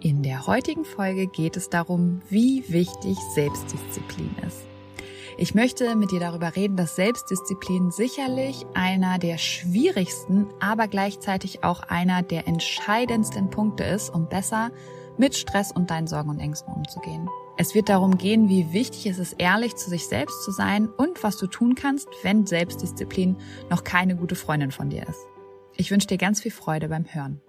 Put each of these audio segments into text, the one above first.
In der heutigen Folge geht es darum, wie wichtig Selbstdisziplin ist. Ich möchte mit dir darüber reden, dass Selbstdisziplin sicherlich einer der schwierigsten, aber gleichzeitig auch einer der entscheidendsten Punkte ist, um besser mit Stress und deinen Sorgen und Ängsten umzugehen. Es wird darum gehen, wie wichtig es ist, ehrlich zu sich selbst zu sein und was du tun kannst, wenn Selbstdisziplin noch keine gute Freundin von dir ist. Ich wünsche dir ganz viel Freude beim Hören.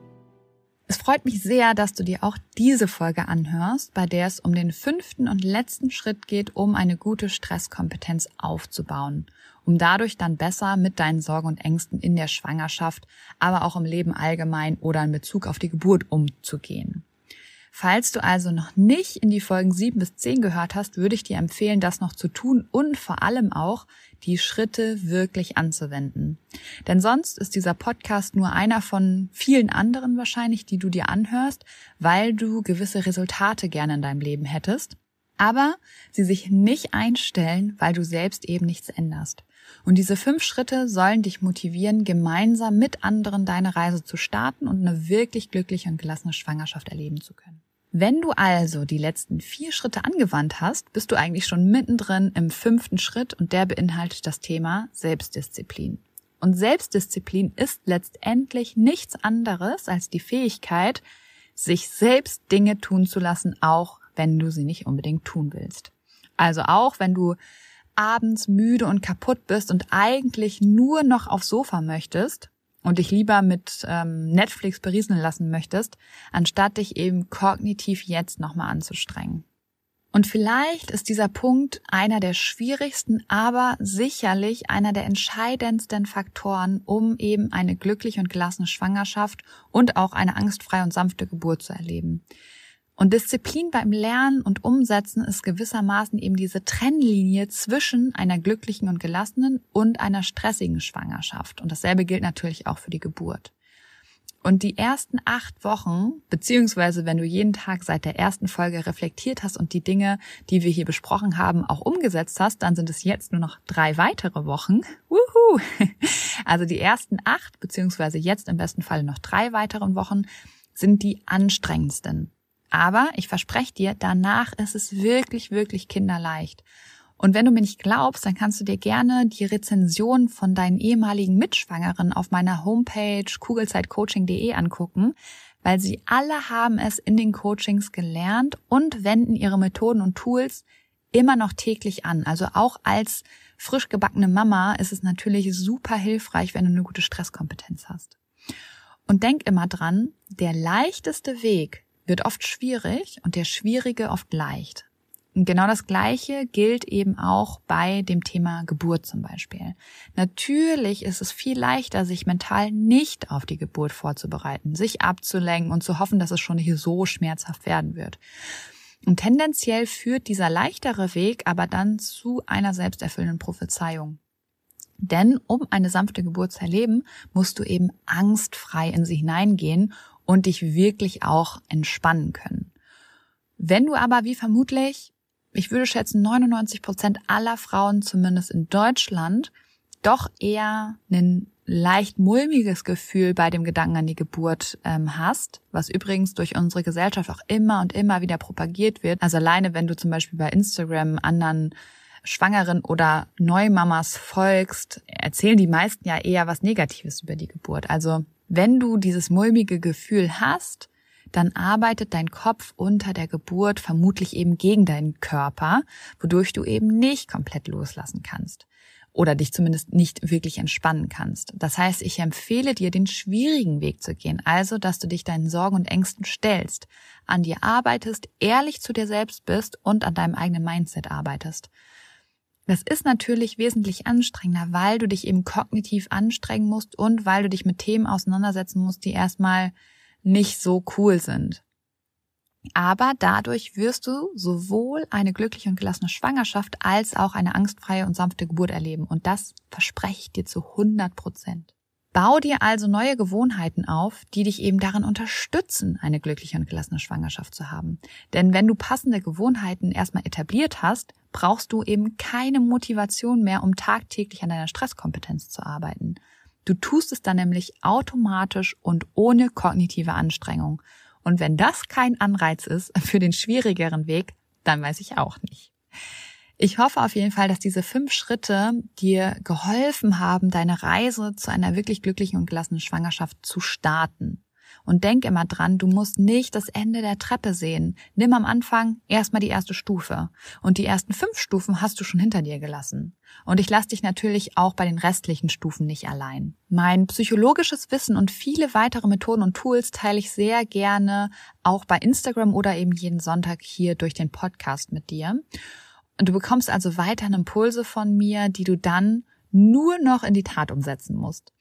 Es freut mich sehr, dass du dir auch diese Folge anhörst, bei der es um den fünften und letzten Schritt geht, um eine gute Stresskompetenz aufzubauen, um dadurch dann besser mit deinen Sorgen und Ängsten in der Schwangerschaft, aber auch im Leben allgemein oder in Bezug auf die Geburt umzugehen. Falls du also noch nicht in die Folgen 7 bis 10 gehört hast, würde ich dir empfehlen, das noch zu tun und vor allem auch die Schritte wirklich anzuwenden. Denn sonst ist dieser Podcast nur einer von vielen anderen wahrscheinlich, die du dir anhörst, weil du gewisse Resultate gerne in deinem Leben hättest, aber sie sich nicht einstellen, weil du selbst eben nichts änderst. Und diese fünf Schritte sollen dich motivieren, gemeinsam mit anderen deine Reise zu starten und eine wirklich glückliche und gelassene Schwangerschaft erleben zu können. Wenn du also die letzten vier Schritte angewandt hast, bist du eigentlich schon mittendrin im fünften Schritt und der beinhaltet das Thema Selbstdisziplin. Und Selbstdisziplin ist letztendlich nichts anderes als die Fähigkeit, sich selbst Dinge tun zu lassen, auch wenn du sie nicht unbedingt tun willst. Also auch wenn du abends müde und kaputt bist und eigentlich nur noch aufs Sofa möchtest, und dich lieber mit ähm, Netflix berieseln lassen möchtest, anstatt dich eben kognitiv jetzt nochmal anzustrengen. Und vielleicht ist dieser Punkt einer der schwierigsten, aber sicherlich einer der entscheidendsten Faktoren, um eben eine glückliche und gelassene Schwangerschaft und auch eine angstfreie und sanfte Geburt zu erleben. Und Disziplin beim Lernen und Umsetzen ist gewissermaßen eben diese Trennlinie zwischen einer glücklichen und gelassenen und einer stressigen Schwangerschaft. Und dasselbe gilt natürlich auch für die Geburt. Und die ersten acht Wochen, beziehungsweise wenn du jeden Tag seit der ersten Folge reflektiert hast und die Dinge, die wir hier besprochen haben, auch umgesetzt hast, dann sind es jetzt nur noch drei weitere Wochen. Wuhu! Also die ersten acht, beziehungsweise jetzt im besten Fall noch drei weiteren Wochen, sind die anstrengendsten. Aber ich verspreche dir, danach ist es wirklich, wirklich kinderleicht. Und wenn du mir nicht glaubst, dann kannst du dir gerne die Rezension von deinen ehemaligen Mitschwangeren auf meiner Homepage kugelzeitcoaching.de angucken, weil sie alle haben es in den Coachings gelernt und wenden ihre Methoden und Tools immer noch täglich an. Also auch als frisch gebackene Mama ist es natürlich super hilfreich, wenn du eine gute Stresskompetenz hast. Und denk immer dran, der leichteste Weg, wird oft schwierig und der Schwierige oft leicht. Und genau das Gleiche gilt eben auch bei dem Thema Geburt zum Beispiel. Natürlich ist es viel leichter, sich mental nicht auf die Geburt vorzubereiten, sich abzulenken und zu hoffen, dass es schon nicht so schmerzhaft werden wird. Und tendenziell führt dieser leichtere Weg aber dann zu einer selbsterfüllenden Prophezeiung. Denn um eine sanfte Geburt zu erleben, musst du eben angstfrei in sie hineingehen und dich wirklich auch entspannen können. Wenn du aber wie vermutlich, ich würde schätzen 99 Prozent aller Frauen zumindest in Deutschland, doch eher ein leicht mulmiges Gefühl bei dem Gedanken an die Geburt ähm, hast, was übrigens durch unsere Gesellschaft auch immer und immer wieder propagiert wird. Also alleine, wenn du zum Beispiel bei Instagram anderen Schwangeren oder Neumamas folgst, erzählen die meisten ja eher was Negatives über die Geburt. Also wenn du dieses mulmige Gefühl hast, dann arbeitet dein Kopf unter der Geburt vermutlich eben gegen deinen Körper, wodurch du eben nicht komplett loslassen kannst oder dich zumindest nicht wirklich entspannen kannst. Das heißt, ich empfehle dir, den schwierigen Weg zu gehen, also dass du dich deinen Sorgen und Ängsten stellst, an dir arbeitest, ehrlich zu dir selbst bist und an deinem eigenen Mindset arbeitest. Das ist natürlich wesentlich anstrengender, weil du dich eben kognitiv anstrengen musst und weil du dich mit Themen auseinandersetzen musst, die erstmal nicht so cool sind. Aber dadurch wirst du sowohl eine glückliche und gelassene Schwangerschaft als auch eine angstfreie und sanfte Geburt erleben. Und das verspreche ich dir zu 100 Prozent. Bau dir also neue Gewohnheiten auf, die dich eben darin unterstützen, eine glückliche und gelassene Schwangerschaft zu haben. Denn wenn du passende Gewohnheiten erstmal etabliert hast, brauchst du eben keine Motivation mehr, um tagtäglich an deiner Stresskompetenz zu arbeiten. Du tust es dann nämlich automatisch und ohne kognitive Anstrengung. Und wenn das kein Anreiz ist für den schwierigeren Weg, dann weiß ich auch nicht. Ich hoffe auf jeden Fall, dass diese fünf Schritte dir geholfen haben, deine Reise zu einer wirklich glücklichen und gelassenen Schwangerschaft zu starten. Und denk immer dran, du musst nicht das Ende der Treppe sehen. Nimm am Anfang erstmal die erste Stufe. Und die ersten fünf Stufen hast du schon hinter dir gelassen. Und ich lasse dich natürlich auch bei den restlichen Stufen nicht allein. Mein psychologisches Wissen und viele weitere Methoden und Tools teile ich sehr gerne auch bei Instagram oder eben jeden Sonntag hier durch den Podcast mit dir. Und du bekommst also weiterhin Impulse von mir, die du dann nur noch in die Tat umsetzen musst.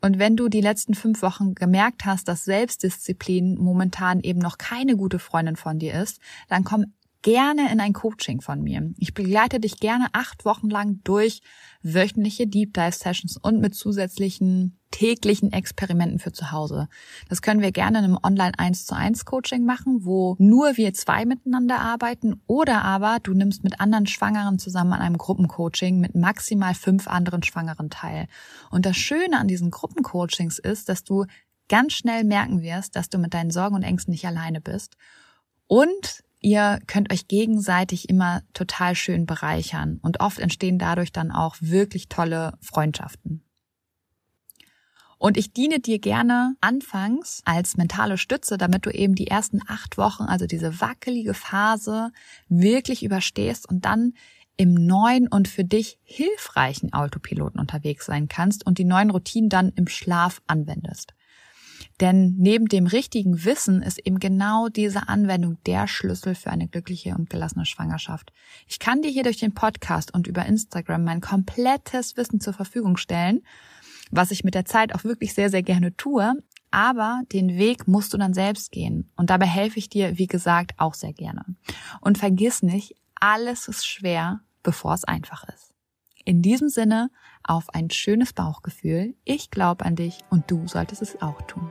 Und wenn du die letzten fünf Wochen gemerkt hast, dass Selbstdisziplin momentan eben noch keine gute Freundin von dir ist, dann komm gerne in ein Coaching von mir. Ich begleite dich gerne acht Wochen lang durch wöchentliche Deep Dive Sessions und mit zusätzlichen täglichen Experimenten für zu Hause. Das können wir gerne in einem Online 1 zu 1 Coaching machen, wo nur wir zwei miteinander arbeiten oder aber du nimmst mit anderen Schwangeren zusammen an einem Gruppencoaching mit maximal fünf anderen Schwangeren teil. Und das Schöne an diesen Gruppencoachings ist, dass du ganz schnell merken wirst, dass du mit deinen Sorgen und Ängsten nicht alleine bist und Ihr könnt euch gegenseitig immer total schön bereichern und oft entstehen dadurch dann auch wirklich tolle Freundschaften. Und ich diene dir gerne anfangs als mentale Stütze, damit du eben die ersten acht Wochen, also diese wackelige Phase, wirklich überstehst und dann im neuen und für dich hilfreichen Autopiloten unterwegs sein kannst und die neuen Routinen dann im Schlaf anwendest. Denn neben dem richtigen Wissen ist eben genau diese Anwendung der Schlüssel für eine glückliche und gelassene Schwangerschaft. Ich kann dir hier durch den Podcast und über Instagram mein komplettes Wissen zur Verfügung stellen, was ich mit der Zeit auch wirklich sehr, sehr gerne tue. Aber den Weg musst du dann selbst gehen. Und dabei helfe ich dir, wie gesagt, auch sehr gerne. Und vergiss nicht, alles ist schwer, bevor es einfach ist. In diesem Sinne, auf ein schönes Bauchgefühl. Ich glaube an dich und du solltest es auch tun.